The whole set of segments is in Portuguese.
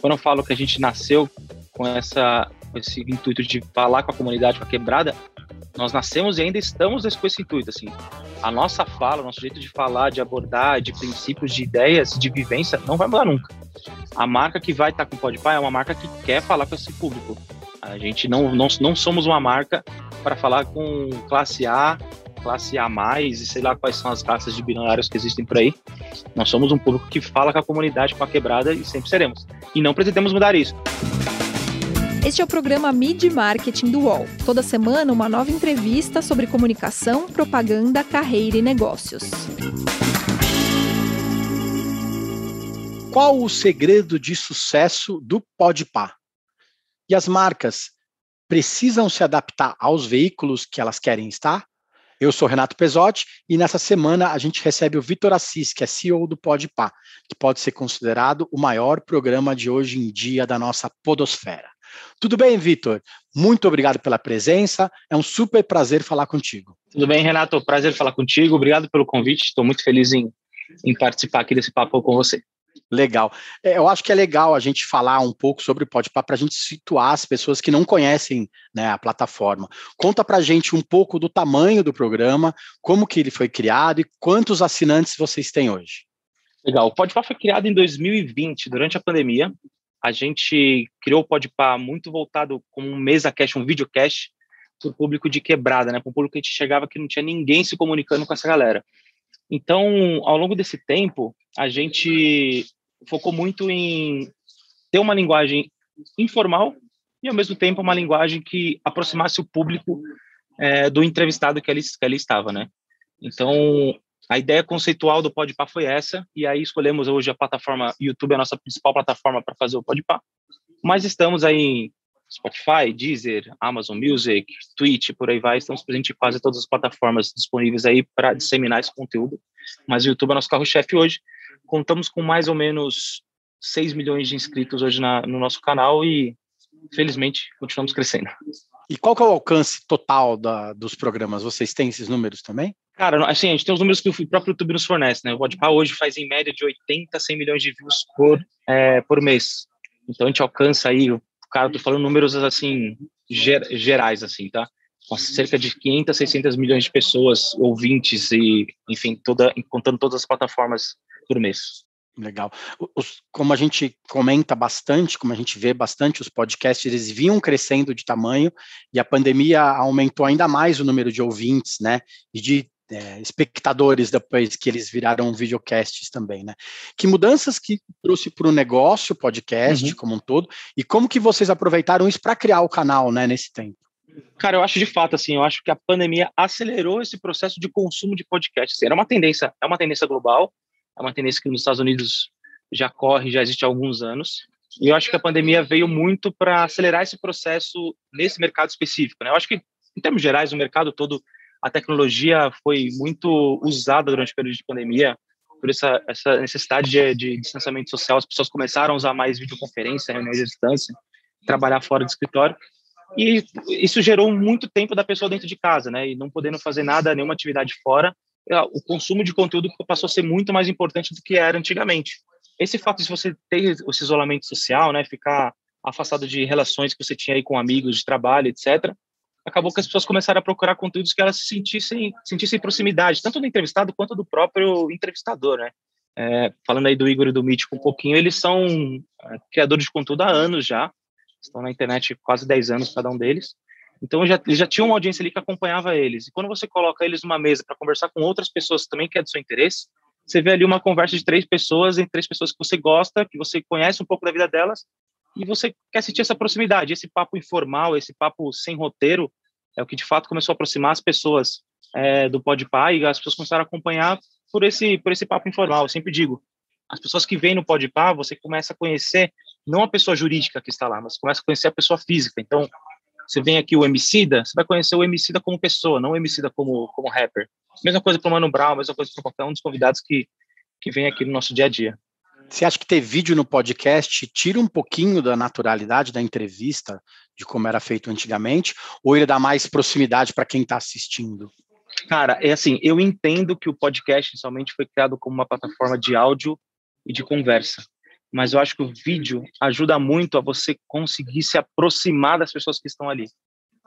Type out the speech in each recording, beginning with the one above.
quando eu falo que a gente nasceu com, essa, esse intuito de falar com a comunidade, com a quebrada, nós nascemos e ainda estamos com esse intuito, assim. A nossa fala, o nosso jeito de falar, de abordar, de princípios, de ideias, de vivência, não vai mudar nunca. A marca que vai estar com o Podpah é uma marca que quer falar com esse público. A gente não, não, não somos uma marca para falar com classe A, classe A+, e sei lá quais são as classes de bilionários que existem por aí. Nós somos um público que fala com a comunidade, com a quebrada e sempre seremos. E não pretendemos mudar isso. Este é o programa Mid Marketing do UOL. Toda semana, uma nova entrevista sobre comunicação, propaganda, carreira e negócios. Qual o segredo de sucesso do Podpah? E as marcas precisam se adaptar aos veículos que elas querem estar? Eu sou Renato Pesotti e nessa semana a gente recebe o Vitor Assis, que é CEO do Podpah, que pode ser considerado o maior programa de hoje em dia da nossa podosfera. Tudo bem, Vitor? Muito obrigado pela presença. É um super prazer falar contigo. Tudo bem, Renato? Prazer falar contigo. Obrigado pelo convite. Estou muito feliz em, em participar aqui desse papo com você. Legal. É, eu acho que é legal a gente falar um pouco sobre o Podpah para a gente situar as pessoas que não conhecem né, a plataforma. Conta para a gente um pouco do tamanho do programa, como que ele foi criado e quantos assinantes vocês têm hoje. Legal. O Podpah foi criado em 2020, durante a pandemia a gente criou o Podpah muito voltado como um mesa cash, um videocast para o público de quebrada, né? Para o público que a gente chegava que não tinha ninguém se comunicando com essa galera. Então, ao longo desse tempo, a gente focou muito em ter uma linguagem informal e, ao mesmo tempo, uma linguagem que aproximasse o público é, do entrevistado que ali, que ali estava, né? Então, a ideia conceitual do Podpah foi essa, e aí escolhemos hoje a plataforma YouTube, a nossa principal plataforma para fazer o Podpah. Mas estamos aí em Spotify, Deezer, Amazon Music, Twitch, por aí vai. Estamos presentes em quase todas as plataformas disponíveis aí para disseminar esse conteúdo. Mas o YouTube é nosso carro-chefe hoje. Contamos com mais ou menos 6 milhões de inscritos hoje na, no nosso canal e, felizmente, continuamos crescendo. E qual que é o alcance total da, dos programas? Vocês têm esses números também? Cara, assim, a gente tem os números que o próprio YouTube nos fornece, né? O Podpah hoje faz em média de 80 a 100 milhões de views por, é, por mês. Então a gente alcança aí, o cara, tô falando números assim, ger, gerais, assim, tá? Com cerca de 500, 600 milhões de pessoas, ouvintes e, enfim, toda, contando todas as plataformas por mês. Legal. Os, como a gente comenta bastante, como a gente vê bastante, os podcasts eles vinham crescendo de tamanho e a pandemia aumentou ainda mais o número de ouvintes, né? E de é, espectadores depois que eles viraram videocasts também, né? Que mudanças que trouxe para o negócio, podcast uhum. como um todo, e como que vocês aproveitaram isso para criar o canal, né, nesse tempo? Cara, eu acho de fato assim, eu acho que a pandemia acelerou esse processo de consumo de podcast. Assim, era uma tendência, é uma tendência global, é uma tendência que nos Estados Unidos já corre, já existe há alguns anos. E eu acho que a pandemia veio muito para acelerar esse processo nesse mercado específico, né? Eu acho que em termos gerais, o mercado todo a tecnologia foi muito usada durante o período de pandemia, por essa, essa necessidade de, de distanciamento social, as pessoas começaram a usar mais videoconferência, reuniões à distância, trabalhar fora do escritório, e isso gerou muito tempo da pessoa dentro de casa, né, e não podendo fazer nada, nenhuma atividade fora, o consumo de conteúdo passou a ser muito mais importante do que era antigamente. Esse fato de você ter esse isolamento social, né, ficar afastado de relações que você tinha aí com amigos de trabalho, etc., acabou que as pessoas começaram a procurar conteúdos que elas se sentissem, sentissem proximidade, tanto do entrevistado quanto do próprio entrevistador, né? É, falando aí do Igor e do Mítico um pouquinho, eles são é, criadores de conteúdo há anos já, estão na internet quase 10 anos cada um deles, então já, já tinham uma audiência ali que acompanhava eles, e quando você coloca eles numa mesa para conversar com outras pessoas também que é do seu interesse, você vê ali uma conversa de três pessoas, em três pessoas que você gosta, que você conhece um pouco da vida delas, e você quer sentir essa proximidade, esse papo informal, esse papo sem roteiro, é o que de fato começou a aproximar as pessoas é, do Podpah e as pessoas começaram a acompanhar por esse por esse papo informal. Eu sempre digo, as pessoas que vêm no Podpah, você começa a conhecer não a pessoa jurídica que está lá, mas começa a conhecer a pessoa física. Então, você vem aqui o Emicida, você vai conhecer o Emicida como pessoa, não o Emicida como como rapper. Mesma coisa para o Mano Brown, mesma coisa para qualquer um dos convidados que que vem aqui no nosso dia a dia. Você acha que ter vídeo no podcast tira um pouquinho da naturalidade da entrevista, de como era feito antigamente, ou ele dá mais proximidade para quem está assistindo? Cara, é assim, eu entendo que o podcast inicialmente foi criado como uma plataforma de áudio e de conversa. Mas eu acho que o vídeo ajuda muito a você conseguir se aproximar das pessoas que estão ali.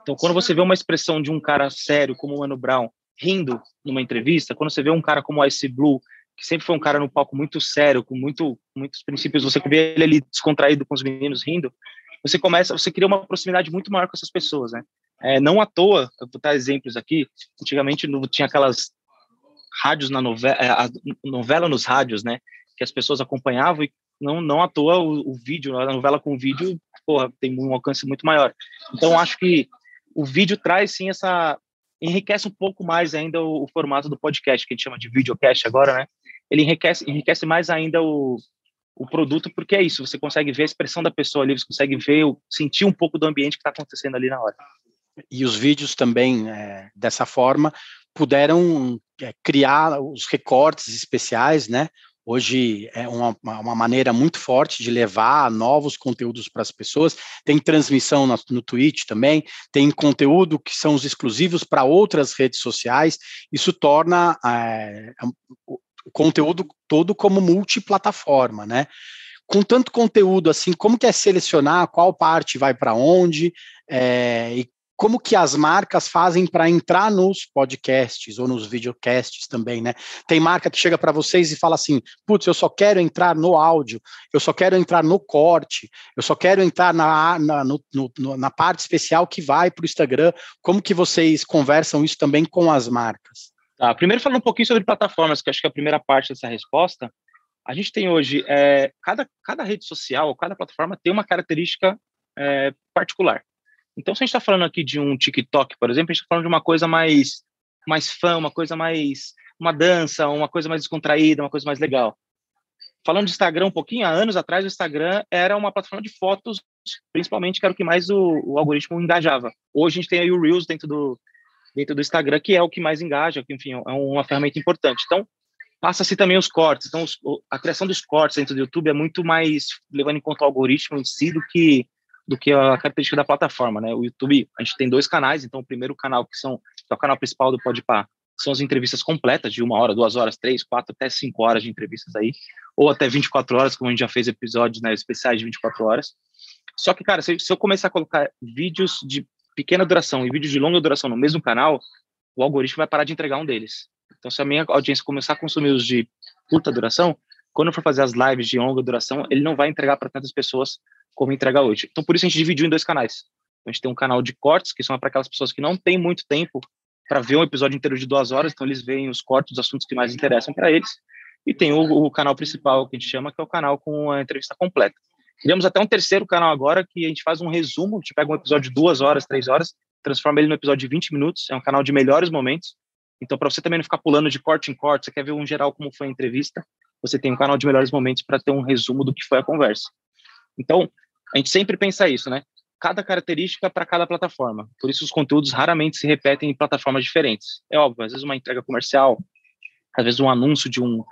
Então, quando você vê uma expressão de um cara sério como o Mano Brown rindo numa entrevista, quando você vê um cara como o Ice Blue, que sempre foi um cara no palco muito sério, com muito, muitos princípios, você vê ele ali descontraído com os meninos rindo, você começa, você cria uma proximidade muito maior com essas pessoas, né? É, não à toa, eu vou dar exemplos aqui, antigamente não tinha aquelas rádios na novela, é, novela nos rádios, né? Que as pessoas acompanhavam e não, não à toa o, o vídeo, a novela com vídeo, porra, tem um alcance muito maior. Então, acho que o vídeo traz, sim, essa... enriquece um pouco mais ainda o, o formato do podcast, que a gente chama de videocast agora, né? Ele enriquece, enriquece mais ainda o, o produto, porque é isso, você consegue ver a expressão da pessoa ali, você consegue ver, sentir um pouco do ambiente que está acontecendo ali na hora. E os vídeos também, é, dessa forma, puderam é, criar os recortes especiais, né? Hoje é uma, uma maneira muito forte de levar novos conteúdos para as pessoas. Tem transmissão no, no Twitch também, tem conteúdo que são os exclusivos para outras redes sociais. Isso torna é, o conteúdo todo como multiplataforma, né? Com tanto conteúdo assim, como que é selecionar qual parte vai para onde é, e como que as marcas fazem para entrar nos podcasts ou nos videocasts também, né? Tem marca que chega para vocês e fala assim: putz, eu só quero entrar no áudio, eu só quero entrar no corte, eu só quero entrar na, na, no, no, na parte especial que vai para o Instagram. Como que vocês conversam isso também com as marcas? Tá, primeiro falando um pouquinho sobre plataformas, que acho que é a primeira parte dessa resposta. A gente tem hoje, é, cada, cada rede social, cada plataforma tem uma característica é, particular. Então, se a gente está falando aqui de um TikTok, por exemplo, a gente está falando de uma coisa mais, mais fã, uma coisa mais. uma dança, uma coisa mais descontraída, uma coisa mais legal. Falando de Instagram um pouquinho, há anos atrás, o Instagram era uma plataforma de fotos, principalmente, que era o que mais o, o algoritmo engajava. Hoje a gente tem aí o Reels dentro do, dentro do Instagram, que é o que mais engaja, que, enfim, é uma ferramenta importante. Então, passa-se também os cortes. Então, os, a criação dos cortes dentro do YouTube é muito mais levando em conta o algoritmo em si do que do que a característica da plataforma, né? O YouTube, a gente tem dois canais, então o primeiro canal, que são que é o canal principal do Podpah, são as entrevistas completas, de uma hora, duas horas, três, quatro, até cinco horas de entrevistas aí, ou até 24 horas, como a gente já fez episódios né, especiais de 24 horas. Só que, cara, se, se eu começar a colocar vídeos de pequena duração e vídeos de longa duração no mesmo canal, o algoritmo vai parar de entregar um deles. Então, se a minha audiência começar a consumir os de curta duração, quando eu for fazer as lives de longa duração, ele não vai entregar para tantas pessoas como entrega hoje. Então, por isso a gente dividiu em dois canais. A gente tem um canal de cortes, que são para aquelas pessoas que não têm muito tempo para ver um episódio inteiro de duas horas, então eles veem os cortes dos assuntos que mais interessam para eles. E tem o, o, canal principal, que a gente chama, que é o canal com a entrevista completa. Criamos até um terceiro canal agora, que a gente faz um resumo, a gente pega um episódio de duas horas, três horas, transforma ele no episódio de 20 minutos, é um canal de melhores momentos. Então, para você também não ficar pulando de corte em corte, você quer ver um geral como foi a entrevista, você tem um canal de melhores momentos para ter um resumo do que foi a conversa. Então, a gente sempre pensa isso, né? Cada característica para cada plataforma. Por isso, os conteúdos raramente se repetem em plataformas diferentes. É óbvio, às vezes uma entrega comercial, às vezes um anúncio de um,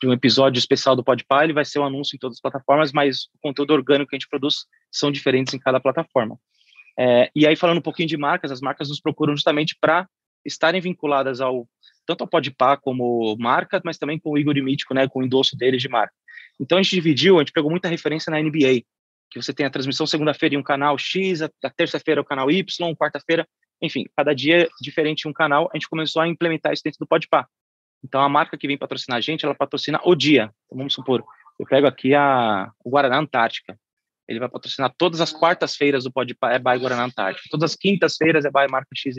de um episódio especial do Podpah, ele vai ser um anúncio em todas as plataformas, mas o conteúdo orgânico que a gente produz são diferentes em cada plataforma. É, e aí, falando um pouquinho de marcas, as marcas nos procuram justamente para estarem vinculadas ao tanto ao Podpah como marca, mas também com o Igor Mítico, né, com o endosso deles de marca. Então a gente dividiu, a gente pegou muita referência na NBA que você tem a transmissão segunda-feira em um canal X, a, a terça-feira o canal Y, quarta-feira, enfim, cada dia diferente um canal, a gente começou a implementar isso dentro do Podpah. Então, a marca que vem patrocinar a gente, ela patrocina o dia. Então, vamos supor, eu pego aqui a, o Guaraná Antártica. Ele vai patrocinar todas as quartas-feiras do Podpah, é by Guaraná Antártica. Todas as quintas-feiras é by marca XYZ.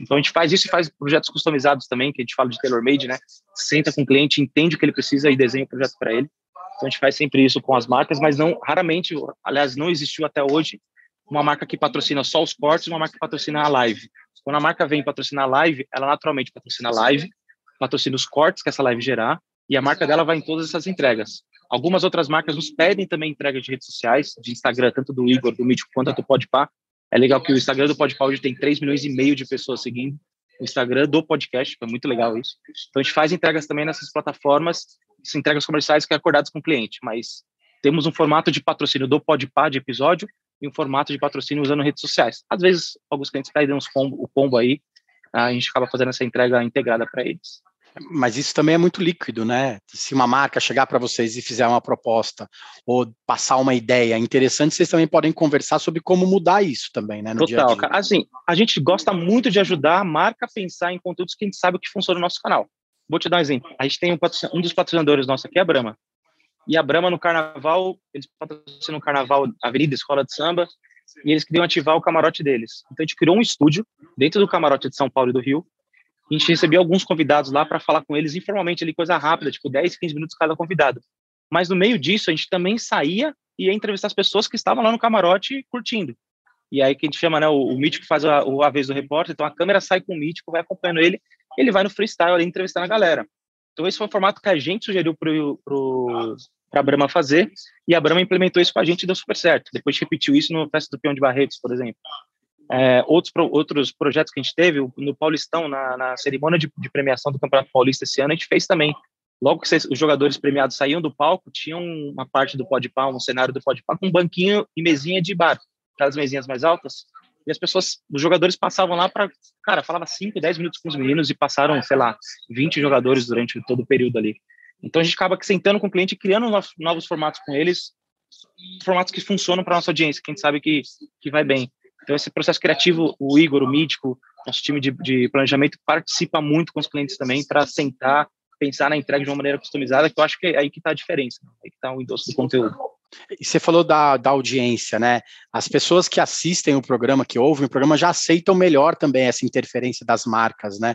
Então, a gente faz isso e faz projetos customizados também, que a gente fala de tailor-made, né? Senta com o cliente, entende o que ele precisa e desenha o projeto para ele. Então a gente faz sempre isso com as marcas, mas não raramente, aliás, não existiu até hoje uma marca que patrocina só os cortes, uma marca que patrocina a live. Quando a marca vem patrocinar a live, ela naturalmente patrocina a live, patrocina os cortes que essa live gerar, e a marca dela vai em todas essas entregas. Algumas outras marcas nos pedem também entrega de redes sociais, de Instagram, tanto do Igor, do Mítico, quanto do Podpah. É legal que o Instagram do Podpah hoje tem 3 milhões e meio de pessoas seguindo. O Instagram do podcast, foi muito legal isso. Então a gente faz entregas também nessas plataformas entregas comerciais que é acordadas com o cliente, mas temos um formato de patrocínio do Podpah de episódio e um formato de patrocínio usando redes sociais. Às vezes, alguns clientes pedem uns combo, o combo aí, a gente acaba fazendo essa entrega integrada para eles. Mas isso também é muito líquido, né? Se uma marca chegar para vocês e fizer uma proposta ou passar uma ideia interessante, vocês também podem conversar sobre como mudar isso também, né? Total, dia -dia. Assim, a gente gosta muito de ajudar a marca a pensar em conteúdos que a gente sabe que funciona no nosso canal. Vou te dar um exemplo. A gente tem um, um dos patrocinadores nossos aqui, é a Brahma. E a Brahma no carnaval, eles patrocinam o carnaval Avenida Escola de Samba, e eles queriam ativar o camarote deles. Então a gente criou um estúdio dentro do camarote de São Paulo e do Rio. A gente recebia alguns convidados lá para falar com eles informalmente, ali, coisa rápida, tipo 10, 15 minutos cada convidado. Mas no meio disso, a gente também saía e ia entrevistar as pessoas que estavam lá no camarote curtindo. E aí que a gente chama, né, o, o mítico faz a, a vez do repórter, então a câmera sai com o mítico, vai acompanhando ele, ele vai no freestyle ali entrevistando a galera. Então esse foi o formato que a gente sugeriu para a Brahma fazer, e a Brahma implementou isso com a gente e deu super certo. Depois repetiu isso no Festa do Peão de Barretos, por exemplo. É, outros, outros projetos que a gente teve, no Paulistão, na, na cerimônia de, de, premiação do Campeonato Paulista esse ano, a gente fez também. Logo que os jogadores premiados saíam do palco, tinha uma parte do Podpah, um cenário do Podpah, com um banquinho e mesinha de bar, aquelas mesinhas mais altas, e as pessoas, os jogadores passavam lá para, cara, falava 5, 10 minutos com os meninos e passaram, sei lá, 20 jogadores durante todo o período ali. Então a gente acaba sentando com o cliente, criando novos, formatos com eles, formatos que funcionam para nossa audiência, que a gente sabe que, que vai bem. Então esse processo criativo, o Igor, o Mítico, nosso time de, de planejamento participa muito com os clientes também para sentar, pensar na entrega de uma maneira customizada, que eu acho que é aí que está a diferença, né? aí que está o endosso do conteúdo. E você falou da, da audiência, né? As pessoas que assistem o programa, que ouvem o programa, já aceitam melhor também essa interferência das marcas, né?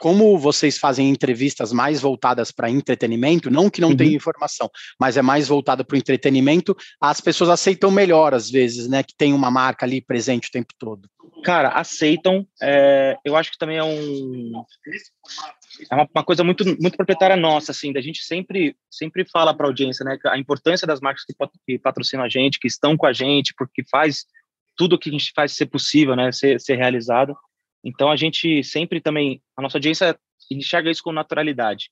Como vocês fazem entrevistas mais voltadas para entretenimento, não que não uhum. tenha informação, mas é mais voltada para o entretenimento, as pessoas aceitam melhor, às vezes, né? Que tem uma marca ali presente o tempo todo. Cara, aceitam. É, eu acho que também é um é uma, uma, coisa muito muito proprietária nossa, assim, da gente sempre sempre fala para a audiência, né, a importância das marcas que, que, patrocinam a gente, que estão com a gente, porque faz tudo o que a gente faz ser possível, né, ser, ser realizado. Então a gente sempre também, a nossa audiência enxerga isso com naturalidade.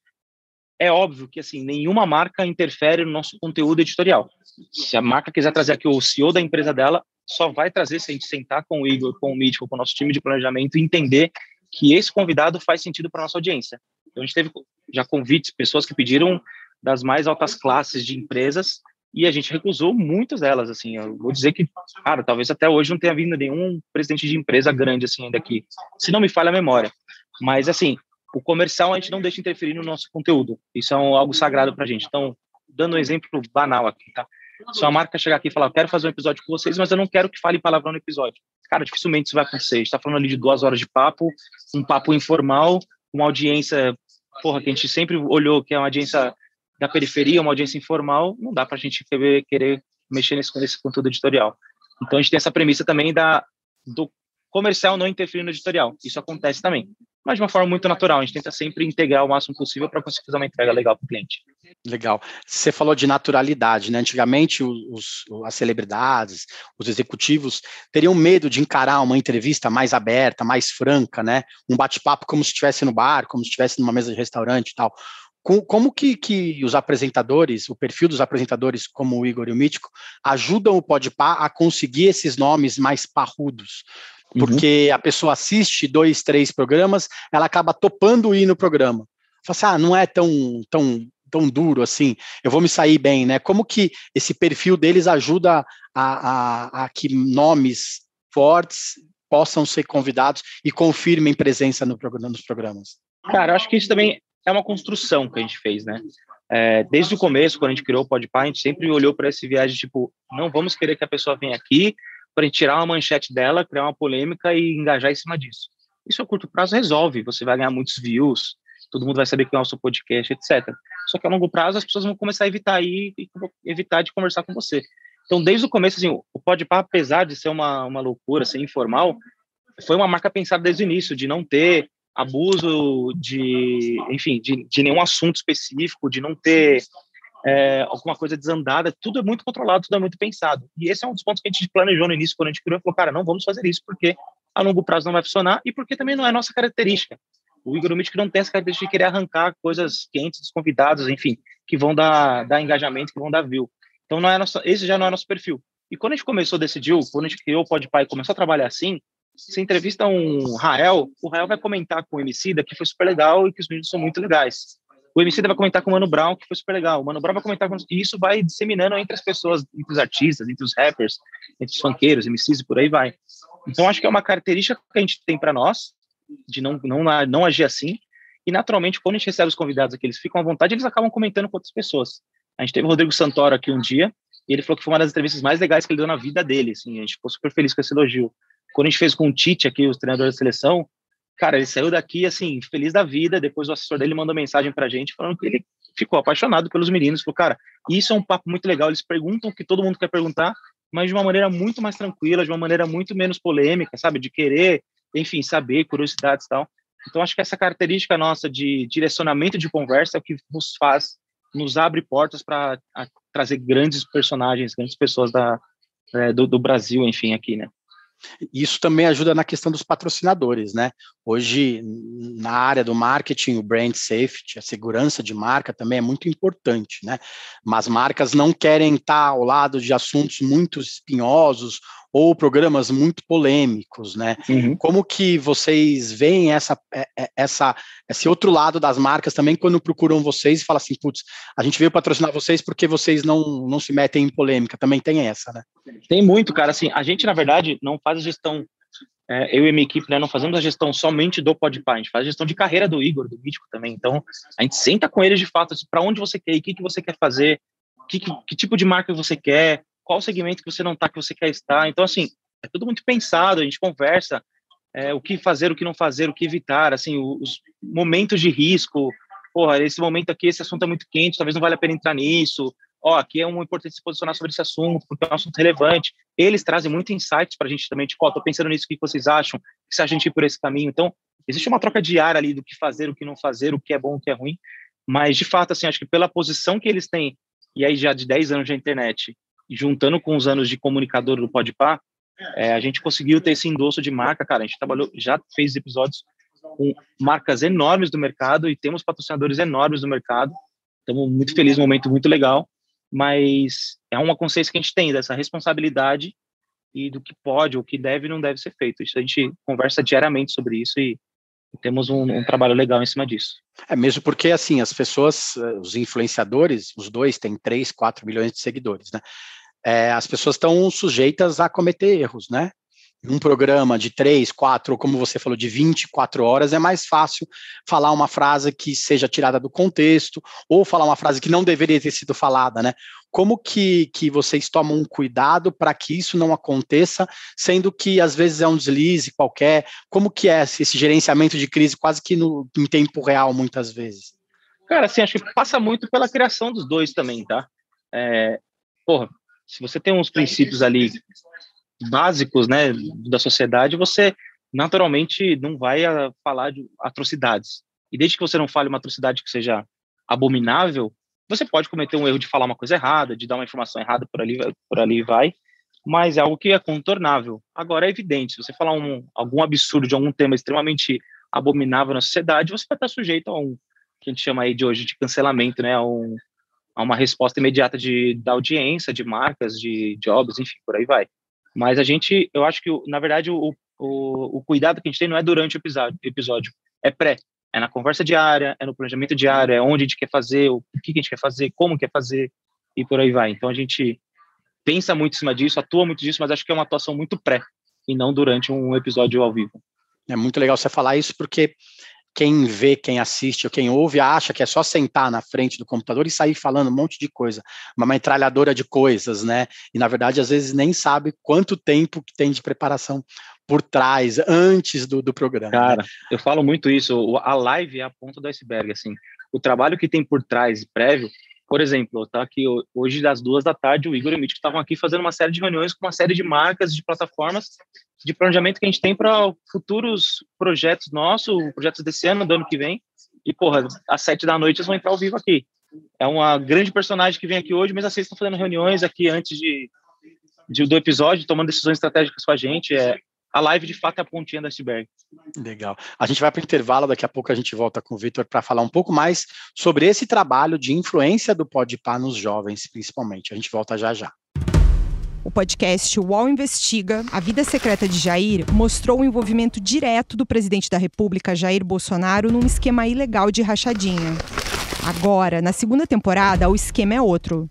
É óbvio que assim nenhuma marca interfere no nosso conteúdo editorial. Se a marca quiser trazer aqui o CEO da empresa dela, só vai trazer se a gente sentar com o Igor, com o Mítico, com o nosso time de planejamento e entender que esse convidado faz sentido para nossa audiência. Então, a gente teve já convites, pessoas que pediram das mais altas classes de empresas e a gente recusou muitas delas, assim, eu vou dizer que, cara, talvez até hoje não tenha vindo nenhum presidente de empresa grande, assim, ainda aqui, se não me falha a memória, mas, assim, o comercial a gente não deixa interferir no nosso conteúdo, isso é um, algo sagrado pra gente, então, dando um exemplo banal aqui, tá? Se uma marca chegar aqui e falar, eu quero fazer um episódio com vocês, mas eu não quero que fale palavrão no episódio. Cara, dificilmente isso vai acontecer. A gente tá falando ali de duas horas de papo, um papo informal, uma audiência, porra, que a gente sempre olhou que é uma audiência da periferia, uma audiência informal, não dá pra gente querer, querer mexer nesse, nesse conteúdo editorial. Então a gente tem essa premissa também da, do comercial não interferir no editorial. Isso acontece também mas de uma forma muito natural. A gente tenta sempre integrar o máximo possível para conseguir fazer uma entrega legal para o cliente. Legal. Você falou de naturalidade, né? Antigamente, os, as celebridades, os executivos teriam medo de encarar uma entrevista mais aberta, mais franca, né? Um bate-papo como se estivesse no bar, como se estivesse numa mesa de restaurante e tal. Como que, que os apresentadores, o perfil dos apresentadores, como o Igor e o Mítico, ajudam o Podpah a conseguir esses nomes mais parrudos? Uhum. porque uhum. a pessoa assiste dois, três programas, ela acaba topando ir no programa. Fala assim, ah, não é tão, tão, tão duro assim, eu vou me sair bem, né? Como que esse perfil deles ajuda a, a, a que nomes fortes possam ser convidados e confirmem presença no programa, nos programas? Cara, eu acho que isso também é uma construção que a gente fez, né? É, desde o começo, quando a gente criou o Podpah, a gente sempre olhou para esse viagem, tipo, não vamos querer que a pessoa venha aqui para tirar uma manchete dela, criar uma polêmica e engajar em cima disso. Isso a curto prazo resolve, você vai ganhar muitos views, todo mundo vai saber que é o seu podcast, etc. Só que a longo prazo as pessoas vão começar a evitar e evitar de conversar com você. Então, desde o começo, assim, o Podpah, apesar de ser uma, uma loucura, ser informal, foi uma marca pensada desde o início, de não ter abuso de, enfim, de, de nenhum assunto específico, de não ter é, alguma coisa desandada, tudo é muito controlado, tudo é muito pensado. E esse é um dos pontos que a gente planejou no início, quando a gente criou, falou, cara, não vamos fazer isso, porque a longo prazo não vai funcionar e porque também não é nossa característica. O Igor Mítico não tem essa característica de querer arrancar coisas quentes dos convidados, enfim, que vão dar, dar engajamento, que vão dar view. Então, não é esse já não é nosso perfil. E quando a gente começou, decidiu, quando a gente criou o Podpah e começou a trabalhar assim, você entrevista um Rael, o Rael vai comentar com o MC que foi super legal e que os meninos são muito legais. O MC vai comentar com o Mano Brown, que foi super legal. O Mano Brown vai comentar com... E isso vai disseminando entre as pessoas, entre os artistas, entre os rappers, entre os funkeiros, MCs e por aí vai. Então, acho que é uma característica que a gente tem para nós, de não, não, não agir assim. E, naturalmente, quando a gente recebe os convidados aqui, eles ficam à vontade, eles acabam comentando com outras pessoas. A gente teve o Rodrigo Santoro aqui um dia, e ele falou que foi uma das entrevistas mais legais que ele deu na vida dele. Assim, a gente ficou super feliz com esse elogio. Quando a gente fez com o Tite aqui, os treinadores da seleção, cara, ele saiu daqui, assim, feliz da vida. Depois o assessor dele mandou mensagem pra gente falando que ele ficou apaixonado pelos meninos. Falou, cara, isso é um papo muito legal. Eles perguntam o que todo mundo quer perguntar, mas de uma maneira muito mais tranquila, de uma maneira muito menos polêmica, sabe? De querer, enfim, saber, curiosidades e tal. Então, acho que essa característica nossa de direcionamento de conversa é o que nos faz, nos abre portas para trazer grandes personagens, grandes pessoas da, é, do, do Brasil, enfim, aqui, né? Isso também ajuda na questão dos patrocinadores, né? Hoje, na área do marketing, o brand safety, a segurança de marca também é muito importante, né? Mas marcas não querem estar ao lado de assuntos muito espinhosos ou programas muito polêmicos, né? Uhum. Como que vocês veem essa, é, é, essa, esse outro lado das marcas também quando procuram vocês e falam assim, putz, a gente veio patrocinar vocês porque vocês não, não se metem em polêmica, também tem essa, né? Tem muito, cara, assim, a gente, na verdade, não faz a gestão, é, eu e a minha equipe, né, não fazemos a gestão somente do Podpah, a gente faz a gestão de carreira do Igor, do Mítico também, então a gente senta com eles de fato, assim, para onde você quer ir, o que, que você quer fazer, que, que, que tipo de marca você quer, qual segmento que você não está, que você quer estar. Então, assim, é tudo muito pensado, a gente conversa é, o que fazer, o que não fazer, o que evitar, assim, os momentos de risco. Porra, esse momento aqui, esse assunto é muito quente, talvez não valha a pena entrar nisso. Ó, aqui é um importante se posicionar sobre esse assunto, porque é um assunto relevante. Eles trazem muito insights para a gente também, tipo, ó, tô pensando nisso, o que vocês acham? Se a gente ir por esse caminho. Então, existe uma troca diária ali do que fazer, o que não fazer, o que é bom, o que é ruim. Mas, de fato, assim, acho que pela posição que eles têm, e aí já de 10 anos de internet, juntando com os anos de comunicador do Podpah, é, a gente conseguiu ter esse endosso de marca, cara. A gente trabalhou, já fez episódios com marcas enormes do mercado e temos patrocinadores enormes do mercado. Estamos muito felizes, um momento muito legal, mas é uma consciência que a gente tem dessa responsabilidade e do que pode, o que deve e não deve ser feito. Isso a gente conversa diariamente sobre isso e, temos um, um, trabalho legal em cima disso. É mesmo porque, assim, as pessoas, eh, os influenciadores, os dois têm 3, 4 milhões de seguidores, né? é, as pessoas estão sujeitas a cometer erros, né? Um programa de três, quatro, como você falou, de 24 horas, é mais fácil falar uma frase que seja tirada do contexto, ou falar uma frase que não deveria ter sido falada, né? Como que, que vocês tomam um cuidado para que isso não aconteça, sendo que às vezes é um deslize qualquer? Como que é esse gerenciamento de crise quase que no, em tempo real, muitas vezes? Cara, assim, acho que passa muito pela criação dos dois também, tá? É, porra, se você tem uns princípios ali básicos, né, da sociedade, você naturalmente não vai a, falar de atrocidades. E desde que você não fale uma atrocidade que seja abominável, você pode cometer um erro de falar uma coisa errada, de dar uma informação errada por ali, por ali vai, mas é algo que é contornável. Agora é evidente, se você falar um, algum absurdo de algum tema extremamente abominável na sociedade, você vai estar sujeito a um que a gente chama aí de hoje de cancelamento, né, a um, a uma resposta imediata de, da audiência, de marcas, de jobs, enfim, por aí vai. Mas a gente, eu acho que, na verdade, o, o, o cuidado que a gente tem não é durante o episódio, episódio é pré. É na conversa diária, é no planejamento diário, é onde a gente quer fazer, o que a gente quer fazer, como quer fazer, e por aí vai. Então a gente pensa muito em cima disso, atua muito disso, mas acho que é uma atuação muito pré, e não durante um episódio ao vivo. É muito legal você falar isso, porque quem vê, quem assiste ou quem ouve acha que é só sentar na frente do computador e sair falando um monte de coisa, uma metralhadora de coisas, né? E na verdade, às vezes nem sabe quanto tempo que tem de preparação por trás, antes do, do programa. Né? Cara, né? eu falo muito isso. A live é a ponta do iceberg, assim. O trabalho que tem por trás, prévio, por exemplo, tá aqui hoje das duas da tarde, o Igor e o Mitch estavam aqui fazendo uma série de reuniões com uma série de marcas, de plataformas de planejamento que a gente tem para futuros projetos nossos, projetos desse ano, do ano que vem. E, porra, às sete da noite eles vão entrar ao vivo aqui. É uma grande personagem que vem aqui hoje, mas assim, estão fazendo reuniões aqui antes de, de, do episódio, tomando decisões estratégicas com a gente. É, a live de fato é a pontinha da iceberg. Legal. A gente vai para o intervalo, daqui a pouco a gente volta com o Vitor para falar um pouco mais sobre esse trabalho de influência do Podpah nos jovens, principalmente. A gente volta já já. O podcast UOL Investiga, a vida secreta de Jair mostrou o envolvimento direto do presidente da República, Jair Bolsonaro, num esquema ilegal de rachadinha. Agora, na segunda temporada, o esquema é outro.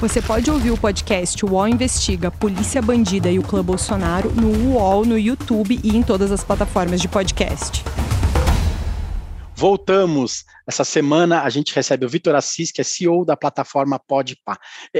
Você pode ouvir o podcast UOL Investiga Polícia Bandida e o Clã Bolsonaro no UOL, no YouTube e em todas as plataformas de podcast. Voltamos. Essa semana a gente recebe o Vitor Assis, que é CEO da plataforma Podpah.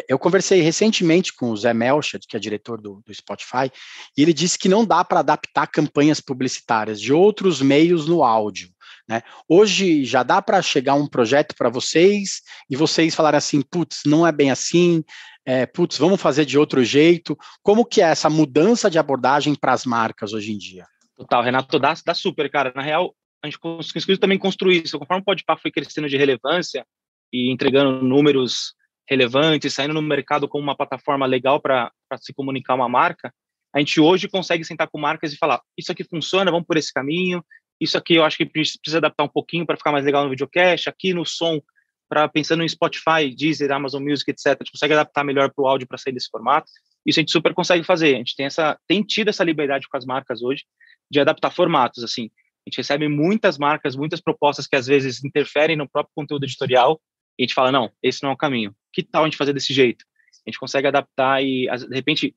Eu conversei recentemente com o Zé Melchett, que é diretor do, do Spotify, e ele disse que não dá para adaptar campanhas publicitárias de outros meios no áudio. Né? Hoje já dá para chegar um projeto para vocês e vocês falarem assim, putz, não é bem assim, é, putz, vamos fazer de outro jeito. Como que é essa mudança de abordagem para as marcas hoje em dia? Total, Renato, dá, dá super, cara. Na real, a gente conseguiu também construir isso. Conforme o Podpah foi crescendo de relevância e entregando números relevantes, saindo no mercado como uma plataforma legal para se comunicar uma marca, a gente hoje consegue sentar com marcas e falar: isso aqui funciona, vamos por esse caminho. Isso aqui eu acho que precisa adaptar um pouquinho para ficar mais legal no videocast. Aqui no som, para pensando em Spotify, Deezer, Amazon Music, etc. A gente consegue adaptar melhor para o áudio para sair desse formato. Isso a gente super consegue fazer. A gente tem essa, tem tido essa liberdade com as marcas hoje de adaptar formatos. Assim, a gente recebe muitas marcas, muitas propostas que às vezes interferem no próprio conteúdo editorial e a gente fala, não, esse não é o caminho. Que tal a gente fazer desse jeito? A gente consegue adaptar e, de repente,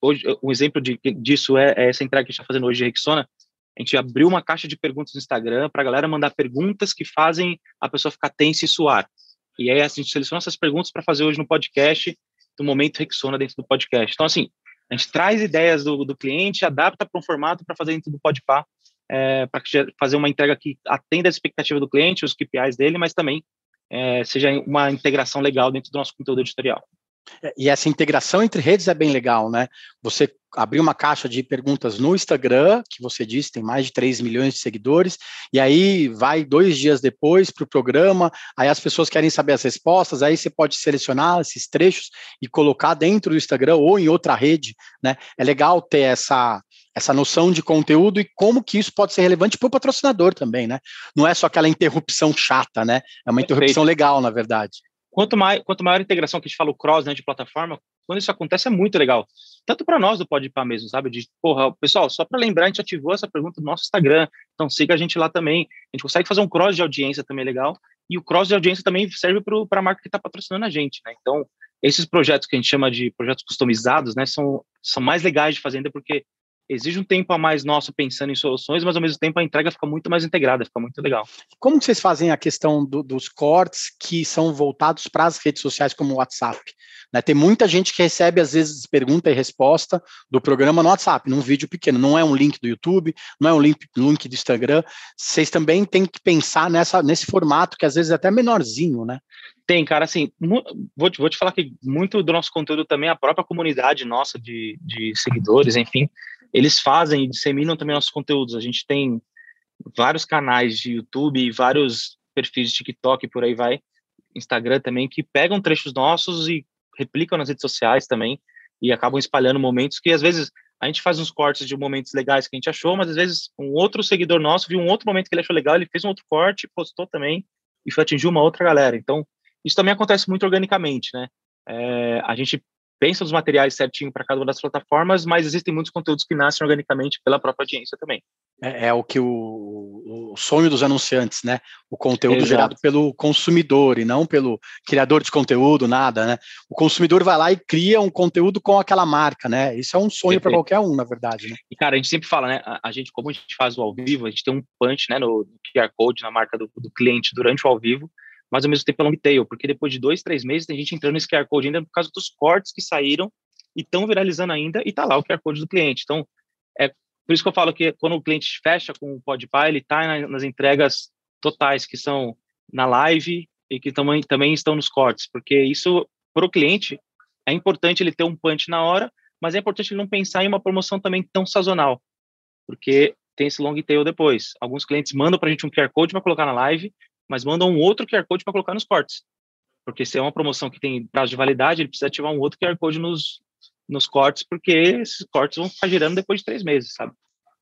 hoje, um exemplo de, disso é, é, essa entrega que a gente está fazendo hoje de Rexona. A gente abriu uma caixa de perguntas no Instagram para a galera mandar perguntas que fazem a pessoa ficar tensa e suar. E aí a gente seleciona essas perguntas para fazer hoje no podcast, do momento Rexona dentro do podcast. Então, assim, a gente traz ideias do, do cliente, adapta para um formato para fazer dentro do Podpah é, para fazer uma entrega que atenda a expectativa do cliente, os KPIs dele, mas também é, seja uma integração legal dentro do nosso conteúdo editorial. É, e essa integração entre redes é bem legal, né? Você abrir uma caixa de perguntas no Instagram, que você disse tem mais de 3 milhões de seguidores, e aí vai dois dias depois para o programa, aí as pessoas querem saber as respostas, aí você pode selecionar esses trechos e colocar dentro do Instagram ou em outra rede, né? É legal ter essa, essa noção de conteúdo e como que isso pode ser relevante para o patrocinador também, né? Não é só aquela interrupção chata, né? É uma interrupção legal, na verdade. Quanto, mais, quanto maior a integração que a gente fala, o cross né, de plataforma, quando isso acontece é muito legal. Tanto para nós do Podpah mesmo, sabe? De, porra, pessoal, só para lembrar, a gente ativou essa pergunta no nosso Instagram, então siga a gente lá também. A gente consegue fazer um cross de audiência também legal, e o cross de audiência também serve para a marca que está patrocinando a gente, né? Então, esses projetos que a gente chama de projetos customizados, né, são, são mais legais de fazer ainda porque exige um tempo a mais nosso pensando em soluções, mas ao mesmo tempo a entrega fica muito mais integrada, fica muito legal. Como vocês fazem a questão do, dos cortes que são voltados para as redes sociais como o WhatsApp? Né, tem muita gente que recebe, às vezes, pergunta e resposta do programa no WhatsApp, num vídeo pequeno. Não é um link do YouTube, não é um link, link do Instagram. Vocês também têm que pensar nessa, nesse formato, que às vezes é até menorzinho, né? Tem, cara, assim, vou te, vou te falar que muito do nosso conteúdo também, a própria comunidade nossa de, de seguidores, enfim, eles fazem e disseminam também nossos conteúdos. A gente tem vários canais de YouTube e vários perfis de TikTok por aí vai, Instagram também, que pegam trechos nossos e replicam nas redes sociais também e acabam espalhando momentos que às vezes a gente faz uns cortes de momentos legais que a gente achou, mas às vezes um outro seguidor nosso viu um outro momento que ele achou legal, ele fez um outro corte, postou também e foi atingir uma outra galera. Então, isso também acontece muito organicamente, né? É, a gente pensa os materiais certinho para cada uma das plataformas, mas existem muitos conteúdos que nascem organicamente pela própria audiência também. É, é o que o, o, sonho dos anunciantes, né? O conteúdo Exato. gerado pelo consumidor e não pelo criador de conteúdo, nada, né? O consumidor vai lá e cria um conteúdo com aquela marca, né? Isso é um sonho para qualquer um, na verdade. Né? E cara, a gente sempre fala, né? A, a, gente, como a gente faz o ao vivo, a gente tem um punch, né? No, no QR code na marca do, do cliente durante o ao vivo mas ao mesmo tempo é long tail, porque depois de dois, três meses tem gente entrando nesse QR Code ainda por causa dos cortes que saíram e estão viralizando ainda e tá lá o QR Code do cliente. Então, é por isso que eu falo que quando o cliente fecha com o Podpah, ele tá nas entregas totais, que são na live e que também, também estão nos cortes, porque isso, para o cliente, é importante ele ter um punch na hora, mas é importante ele não pensar em uma promoção também tão sazonal, porque tem esse long tail depois. Alguns clientes mandam para a gente um QR Code para colocar na live, mas mandam um outro QR Code para colocar nos cortes. Porque se é uma promoção que tem prazo de validade, ele precisa ativar um outro QR Code nos, nos cortes, porque esses cortes vão ficar girando depois de três meses, sabe?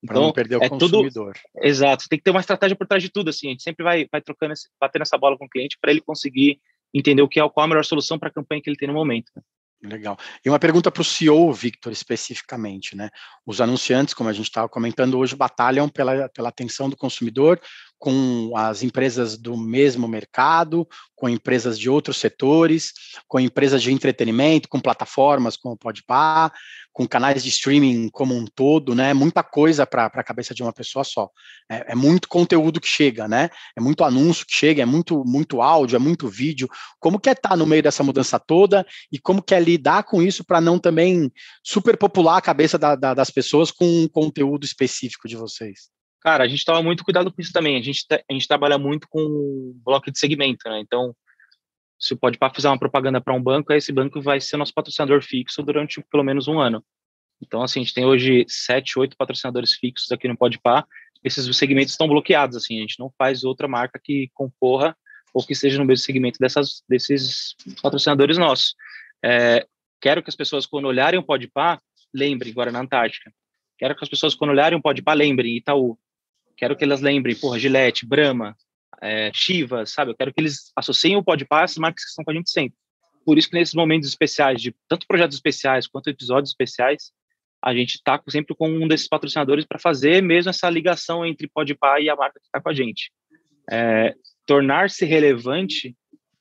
Então, não perder o é consumidor. Tudo, exato, tem que ter uma estratégia por trás de tudo, assim, a gente sempre vai, vai trocando, batendo essa bola com o cliente para ele conseguir entender o que é qual a melhor solução para a campanha que ele tem no momento. Né? Legal. E uma pergunta para o CEO, Victor, especificamente, né? Os anunciantes, como a gente estava comentando hoje, batalham pela, pela atenção do consumidor com as empresas do mesmo mercado, com empresas de outros setores, com empresas de entretenimento, com plataformas como o Podpah, com canais de streaming como um todo, né? Muita coisa para a cabeça de uma pessoa só. É, é, muito conteúdo que chega, né? É muito anúncio que chega, é muito, muito áudio, é muito vídeo. Como que é estar tá no meio dessa mudança toda e como que é lidar com isso para não também superpopular a cabeça da, da, das pessoas com um conteúdo específico de vocês? Cara, a gente toma muito cuidado com isso também. A gente, a gente trabalha muito com bloco de segmento, né? Então, se o Podpah fizer uma propaganda para um banco, esse banco vai ser nosso patrocinador fixo durante pelo menos um ano. Então, assim, a gente tem hoje sete, oito patrocinadores fixos aqui no Podpah. Esses segmentos estão bloqueados, assim, a gente não faz outra marca que concorra ou que esteja no mesmo segmento dessas, desses patrocinadores nossos. É, quero que as pessoas, quando olharem o Podpah, lembrem, na Antártica. Quero que as pessoas, quando olharem o Podpah, lembrem Itaú. Quero que elas lembrem, porra, Gillette, Brahma, é, sabe? Eu quero que eles associem o Podpah às marcas que estão com a gente sempre. Por isso que nesses momentos especiais, de tanto projetos especiais quanto episódios especiais, a gente está sempre com um desses patrocinadores para fazer mesmo essa ligação entre Podpah e a marca que está com a gente. É, Tornar-se relevante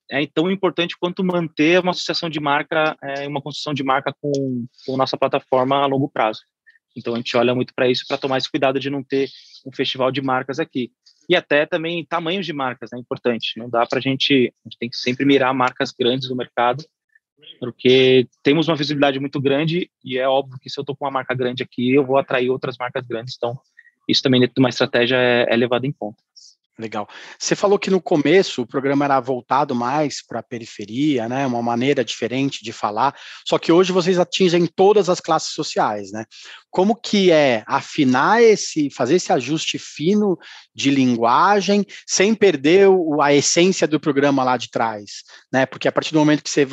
é tão importante quanto manter uma associação de marca, é, uma construção de marca com, com nossa plataforma a longo prazo. Então a gente olha muito para isso para tomar esse cuidado de não ter um festival de marcas aqui. E até também tamanhos de marcas, é né, importante. Não dá para a gente, a gente tem que sempre mirar marcas grandes no mercado, porque temos uma visibilidade muito grande e é óbvio que se eu estou com uma marca grande aqui, eu vou atrair outras marcas grandes. Então isso também dentro de uma estratégia é, é levado em conta. Legal. Você falou que no começo o programa era voltado mais para a periferia, né? Uma maneira diferente de falar. Só que hoje vocês atingem todas as classes sociais, né? Como que é afinar esse, fazer esse ajuste fino de linguagem sem perder o, a essência do programa lá de trás, né? Porque a partir do momento que você,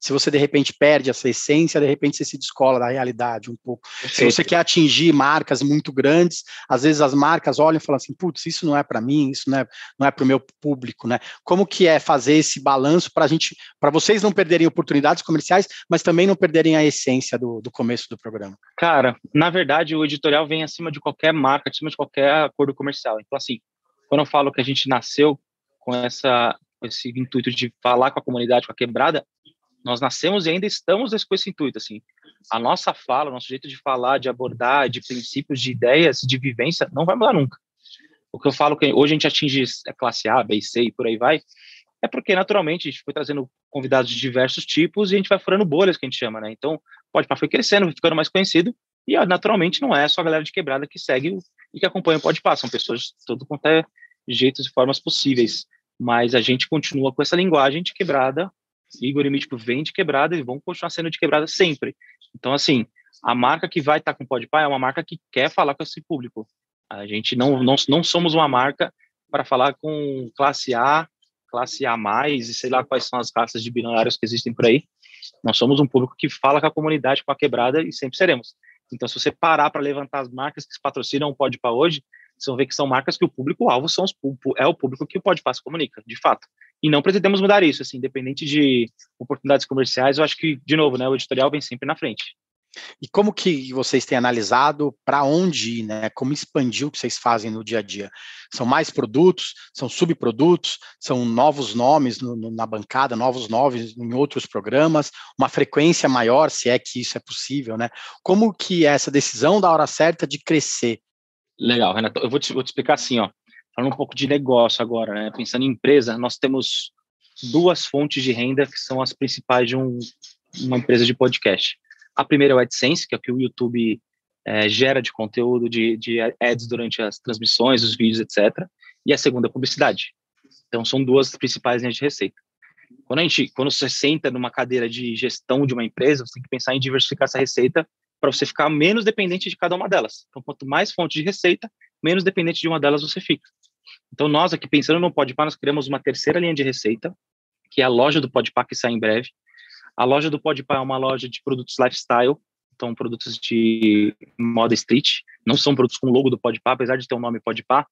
se você de repente perde essa essência, de repente você se descola da realidade um pouco. Se você quer atingir marcas muito grandes, às vezes as marcas olham e falam assim, putz, isso não é para mim, isso não é, não é para o meu público, né? Como que é fazer esse balanço para a gente, para vocês não perderem oportunidades comerciais, mas também não perderem a essência do, do começo do programa? Cara, na verdade, o editorial vem acima de qualquer marca, acima de qualquer acordo comercial. Então, assim, quando eu falo que a gente nasceu com essa esse intuito de falar com a comunidade, com a quebrada, nós nascemos e ainda estamos com esse intuito, assim. A nossa fala, o nosso jeito de falar, de abordar, de princípios, de ideias, de vivência, não vai mudar nunca. O que eu falo que hoje a gente atinge a classe A, B e C e por aí vai, é porque naturalmente a gente foi trazendo convidados de diversos tipos e a gente vai furando bolhas, que a gente chama, né? Então, pode foi crescendo, ficando mais conhecido, e naturalmente não é só a galera de quebrada que segue e que acompanha o Pode Passar, são pessoas de todo quanto é jeitos e formas possíveis. Mas a gente continua com essa linguagem de quebrada. Igor e Mítico vêm de quebrada e vão continuar sendo de quebrada sempre. Então, assim, a marca que vai estar com o Podpah é uma marca que quer falar com esse público. A gente não, não, não somos uma marca para falar com classe A, classe A+, e sei lá quais são as classes de bilionários que existem por aí. Nós somos um público que fala com a comunidade, com a quebrada e sempre seremos. Então, se você parar para levantar as marcas que se patrocinam o Pode para hoje, você vai ver que são marcas que o público-alvo são os, é o público que o Pode se comunica, de fato. E não pretendemos mudar isso, assim, independente de oportunidades comerciais, eu acho que, de novo, né, o editorial vem sempre na frente. E como que vocês têm analisado para onde ir, né? Como expandir o que vocês fazem no dia a dia? São mais produtos, são subprodutos, são novos nomes no, no, na bancada, novos nomes em outros programas, uma frequência maior, se é que isso é possível, né? Como que é essa decisão da hora certa de crescer? Legal, Renato. Eu vou te, vou te explicar assim, ó. Falando um pouco de negócio agora, né? Pensando em empresa, nós temos duas fontes de renda que são as principais de um, uma empresa de podcast a primeira é o AdSense, que é o que o YouTube é, gera de conteúdo de, de ads durante as transmissões, os vídeos, etc. E a segunda é a publicidade. Então, são duas principais linhas de receita. Quando, a gente, quando você senta numa cadeira de gestão de uma empresa, você tem que pensar em diversificar essa receita para você ficar menos dependente de cada uma delas. Então, quanto mais fonte de receita, menos dependente de uma delas você fica. Então, nós aqui, pensando no Podpah, nós criamos uma terceira linha de receita, que é a loja do Podpah, que sai em breve. A loja do Podpah é uma loja de produtos lifestyle, então produtos de moda street, não são produtos com logo do Podpah, apesar de ter o um nome Podpah,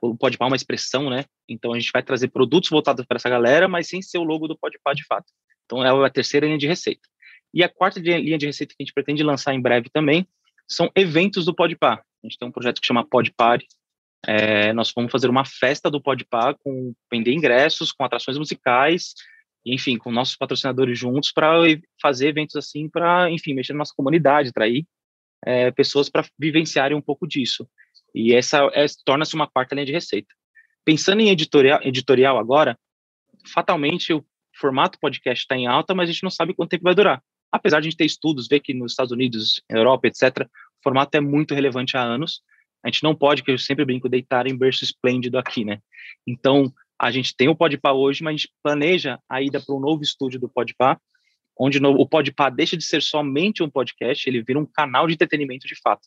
o Podpah é uma expressão, né? Então a gente vai trazer produtos voltados para essa galera, mas sem ser o logo do Podpah de fato. Então é a terceira linha de receita. E a quarta linha de receita que a gente pretende lançar em breve também são eventos do Podpah. A gente tem um projeto que chama Podparty. É, nós vamos fazer uma festa do Podpah com vender ingressos, com atrações musicais, enfim, com nossos patrocinadores juntos para fazer eventos assim, para, enfim, mexer na nossa comunidade, atrair é, pessoas para vivenciarem um pouco disso. E essa é, torna-se uma quarta linha de receita. Pensando em editorial, editorial agora, fatalmente o formato podcast está em alta, mas a gente não sabe quanto tempo vai durar apesar de a gente ter estudos, ver que nos Estados Unidos, Europa, etc., o formato é muito relevante há anos. A gente não pode, que eu sempre brinco, deitar em berço esplêndido aqui, né? Então, a gente tem o Podpah hoje, mas a gente planeja a ida para um novo estúdio do Podpah, onde o Podpah deixa de ser somente um podcast, ele vira um canal de entretenimento de fato.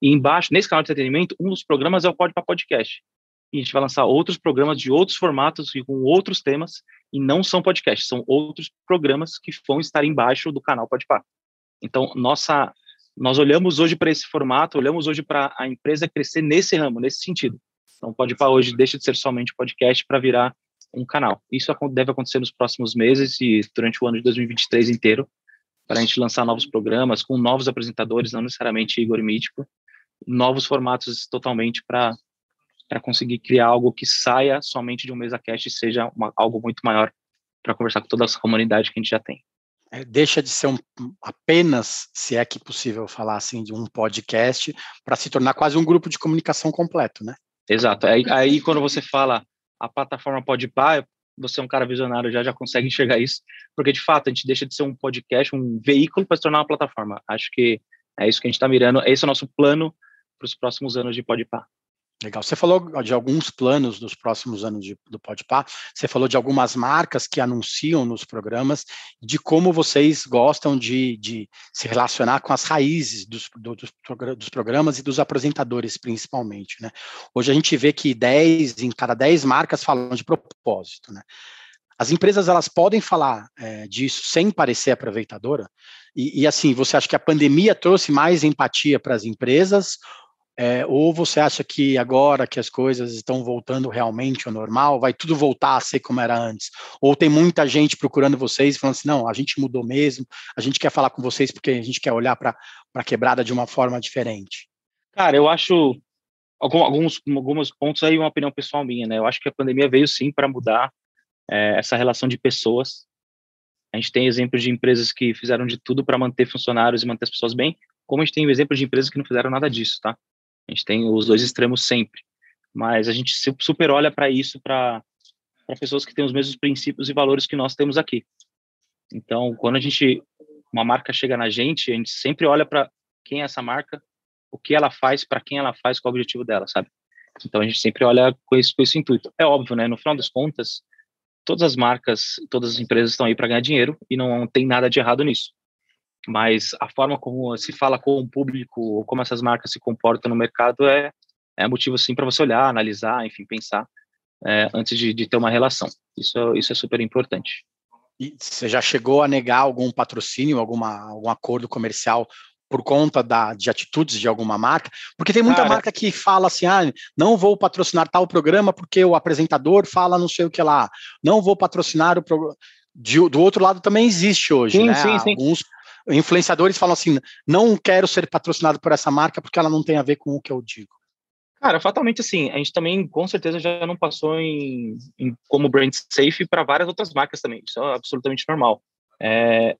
E embaixo, nesse canal de entretenimento, um dos programas é o Podpah Podcast e a gente vai lançar outros programas de outros formatos e com outros temas, e não são podcasts, são outros programas que vão estar embaixo do canal Podpah. Então, nossa, nós olhamos hoje para esse formato, olhamos hoje para a empresa crescer nesse ramo, nesse sentido. Então, o Podpah hoje deixa de ser somente podcast para virar um canal. Isso deve acontecer nos próximos meses e durante o ano de 2023 inteiro, para a gente lançar novos programas com novos apresentadores, não necessariamente Igor Mítico, novos formatos totalmente para para conseguir criar algo que saia somente de um mesa cast e seja uma, algo muito maior para conversar com toda essa comunidade que a gente já tem. É, deixa de ser um, apenas, se é que possível falar assim, de um podcast, para se tornar quase um grupo de comunicação completo, né? Exato. Aí, aí quando você fala a plataforma Podpah, você é um cara visionário, já já consegue enxergar isso, porque de fato a gente deixa de ser um podcast, um veículo para se tornar uma plataforma. Acho que é isso que a gente está mirando, esse é o nosso plano para os próximos anos de Podpah. Legal. Você falou de alguns planos dos próximos anos de, do Podpah, você falou de algumas marcas que anunciam nos programas, de como vocês gostam de, de se relacionar com as raízes dos, do, dos, programas e dos apresentadores, principalmente. Né? Hoje a gente vê que 10 em cada 10 marcas falam de propósito. Né? As empresas elas podem falar é, disso sem parecer aproveitadora, e, e assim, você acha que a pandemia trouxe mais empatia para as empresas é, ou você acha que agora que as coisas estão voltando realmente ao normal, vai tudo voltar a ser como era antes? Ou tem muita gente procurando vocês falando assim, não, a gente mudou mesmo, a gente quer falar com vocês porque a gente quer olhar para a quebrada de uma forma diferente? Cara, eu acho alguns, alguns pontos aí, uma opinião pessoal minha, né? Eu acho que a pandemia veio sim para mudar é, essa relação de pessoas. A gente tem exemplos de empresas que fizeram de tudo para manter funcionários e manter as pessoas bem, como a gente tem exemplos de empresas que não fizeram nada disso, tá? A gente tem os dois extremos sempre. Mas a gente super olha para isso, para pessoas que têm os mesmos princípios e valores que nós temos aqui. Então, quando a gente uma marca chega na gente, a gente sempre olha para quem é essa marca, o que ela faz, para quem ela faz, qual é o objetivo dela, sabe? Então a gente sempre olha com esse, com esse intuito. É óbvio, né? No final das contas, todas as marcas, todas as empresas estão aí para ganhar dinheiro e não tem nada de errado nisso mas a forma como se fala com o público, ou como essas marcas se comportam no mercado é, é motivo sim para você olhar, analisar, enfim, pensar é, antes de, de, ter uma relação. Isso, isso é super importante. E você já chegou a negar algum patrocínio, alguma, algum acordo comercial por conta da, de atitudes de alguma marca? Porque tem muita Cara, marca que fala assim, ah, não vou patrocinar tal programa porque o apresentador fala não sei o que lá, não vou patrocinar o programa. do outro lado também existe hoje, sim, né? Sim, sim. Alguns influenciadores falam assim: não quero ser patrocinado por essa marca porque ela não tem a ver com o que eu digo. Cara, fatalmente assim, a gente também com certeza já não passou em, em como brand safe para várias outras marcas também. Isso é absolutamente normal. É,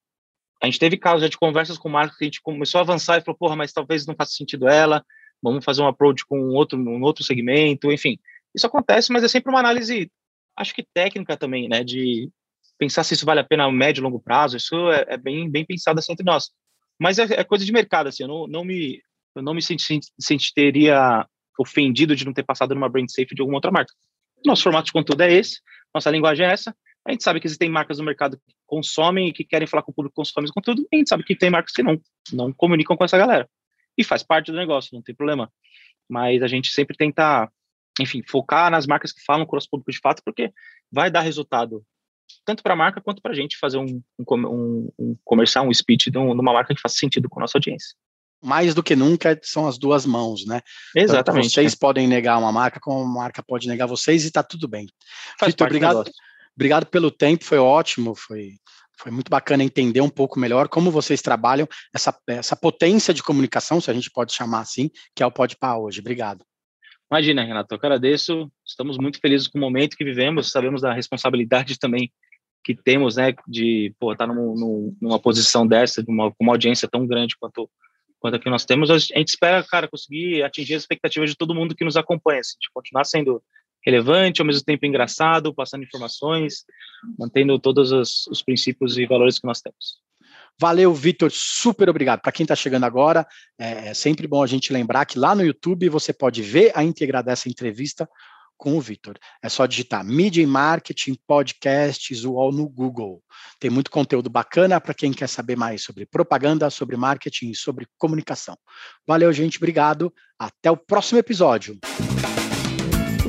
a gente teve casos de conversas com marcas que a gente começou a avançar e falou, porra, mas talvez não faça sentido ela, vamos fazer um approach com um outro, um outro segmento, enfim. Isso acontece, mas é sempre uma análise, acho que técnica também, né, de pensar se isso vale a pena a médio e longo prazo, isso é, é bem, bem pensado assim entre nós. Mas é, é, coisa de mercado, assim, eu não, não me, eu não me sentiria ofendido de não ter passado numa brand safe de alguma outra marca. Nosso formato de conteúdo é esse, nossa linguagem é essa, A gente sabe que existem marcas no mercado que consomem e que querem falar com o público que consome esse conteúdo, a gente sabe que tem marcas que não, não comunicam com essa galera. E faz parte do negócio, não tem problema. Mas a gente sempre tenta, enfim, focar nas marcas que falam com o público de fato, porque vai dar resultado tanto para a marca quanto para a gente fazer um, um, um, comercial, um speech de, uma marca que faça sentido com a nossa audiência. Mais do que nunca são as duas mãos, né? Exatamente. Tanto vocês é. podem negar uma marca, como a marca pode negar vocês e está tudo bem. Vitor, obrigado, obrigado pelo tempo, foi ótimo, foi, foi muito bacana entender um pouco melhor como vocês trabalham essa, essa potência de comunicação, se a gente pode chamar assim, que é o Podpah hoje. Obrigado. Imagina, Renato, eu agradeço. Estamos muito felizes com o momento que vivemos, sabemos da responsabilidade também que temos, né, de estar tá numa posição dessa, de uma, uma audiência tão grande quanto quanto aqui nós temos. A gente espera, cara, conseguir atingir as expectativas de todo mundo que nos acompanha, assim, de continuar sendo relevante, ao mesmo tempo engraçado, passando informações, mantendo todos os, os princípios e valores que nós temos. Valeu, Vitor, super obrigado. Para quem está chegando agora, é, é sempre bom a gente lembrar que lá no YouTube você pode ver a íntegra dessa entrevista com o Vitor. É só digitar Media Marketing Podcasts UOL no Google. Tem muito conteúdo bacana para quem quer saber mais sobre propaganda, sobre marketing e sobre comunicação. Valeu, gente, obrigado. Até o próximo episódio.